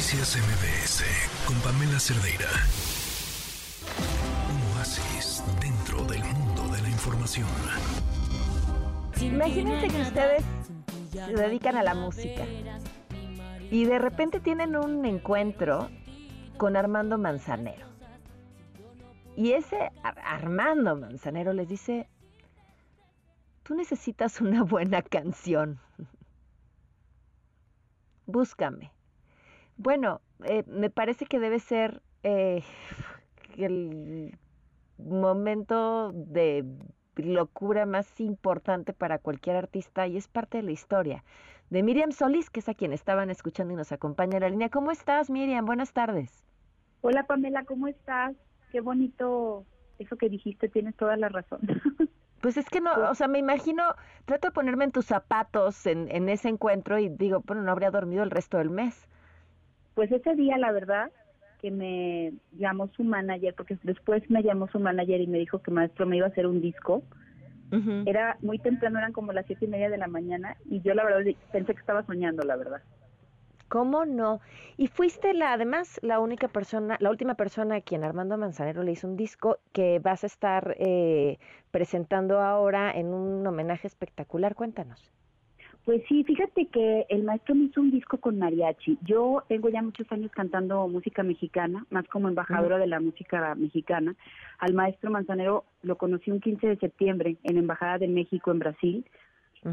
Noticias MBS con Pamela Cerdeira. Un oasis dentro del mundo de la información. Imagínense que ustedes se dedican a la música y de repente tienen un encuentro con Armando Manzanero. Y ese Armando Manzanero les dice, tú necesitas una buena canción. Búscame. Bueno, eh, me parece que debe ser eh, el momento de locura más importante para cualquier artista y es parte de la historia de Miriam Solís, que es a quien estaban escuchando y nos acompaña en la línea. ¿Cómo estás, Miriam? Buenas tardes. Hola, Pamela, ¿cómo estás? Qué bonito eso que dijiste, tienes toda la razón. Pues es que no, o sea, me imagino, trato de ponerme en tus zapatos en, en ese encuentro y digo, bueno, no habría dormido el resto del mes. Pues ese día, la verdad, que me llamó su manager, porque después me llamó su manager y me dijo que maestro me iba a hacer un disco. Era muy temprano, eran como las siete y media de la mañana y yo la verdad pensé que estaba soñando, la verdad. ¿Cómo no? Y fuiste la, además, la única persona, la última persona a quien Armando Manzanero le hizo un disco que vas a estar eh, presentando ahora en un homenaje espectacular. Cuéntanos. Pues sí, fíjate que el maestro me hizo un disco con mariachi. Yo tengo ya muchos años cantando música mexicana, más como embajadora de la música mexicana. Al maestro Manzanero lo conocí un 15 de septiembre en Embajada de México en Brasil.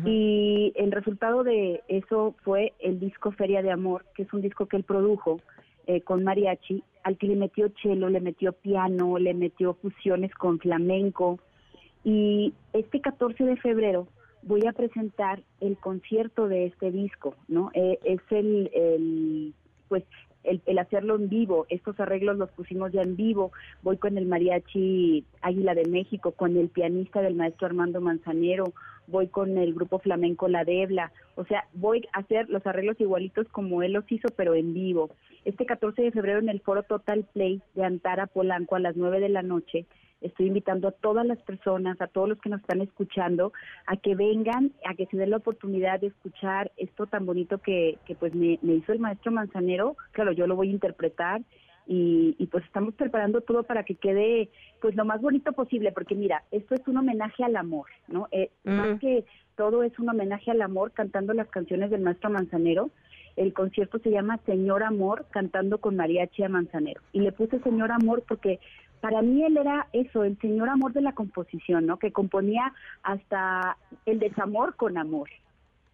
Y el resultado de eso fue el disco Feria de Amor, que es un disco que él produjo eh, con mariachi, al que le metió cello, le metió piano, le metió fusiones con flamenco. Y este 14 de febrero voy a presentar el concierto de este disco, ¿no? Eh, es el, pues, el, hacerlo en vivo, estos arreglos los pusimos ya en vivo, voy con el mariachi Águila de México, con el pianista del maestro Armando Manzanero, voy con el grupo flamenco La Debla, o sea, voy a hacer los arreglos igualitos como él los hizo, pero en vivo. Este 14 de febrero en el foro Total Play de Antara Polanco a las 9 de la noche, estoy invitando a todas las personas, a todos los que nos están escuchando, a que vengan, a que se den la oportunidad de escuchar esto tan bonito que, que pues me, hizo el maestro Manzanero. Claro, yo lo voy a interpretar y, y, pues estamos preparando todo para que quede pues lo más bonito posible, porque mira, esto es un homenaje al amor, ¿no? Eh, Más que todo es un homenaje al amor cantando las canciones del maestro Manzanero. El concierto se llama Señor Amor cantando con Mariachi a Manzanero. Y le puse Señor Amor porque para mí él era eso, el señor amor de la composición, ¿no? Que componía hasta el desamor con amor.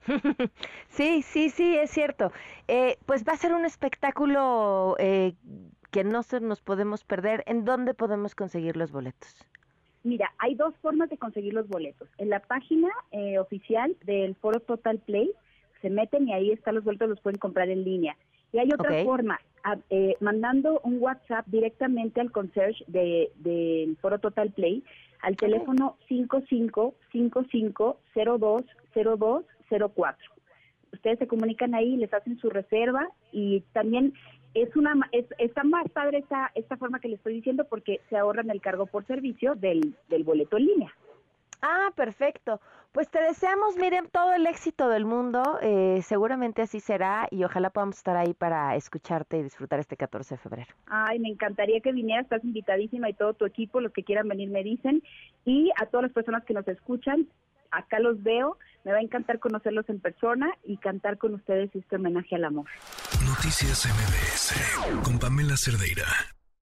sí, sí, sí, es cierto. Eh, pues va a ser un espectáculo eh, que no se nos podemos perder. ¿En dónde podemos conseguir los boletos? Mira, hay dos formas de conseguir los boletos. En la página eh, oficial del Foro Total Play se meten y ahí están los boletos, los pueden comprar en línea. Y hay otra forma, eh, mandando un WhatsApp directamente al concierge del de, Foro Total Play al teléfono 5555020204. Ustedes se comunican ahí, les hacen su reserva y también es una es, está más padre esta esta forma que les estoy diciendo porque se ahorran el cargo por servicio del, del boleto en línea. Ah, perfecto. Pues te deseamos, Miriam, todo el éxito del mundo. Eh, seguramente así será y ojalá podamos estar ahí para escucharte y disfrutar este 14 de febrero. Ay, me encantaría que vinieras, estás invitadísima y todo tu equipo, los que quieran venir me dicen. Y a todas las personas que nos escuchan, acá los veo. Me va a encantar conocerlos en persona y cantar con ustedes este homenaje al amor. Noticias MBS con Pamela Cerdeira.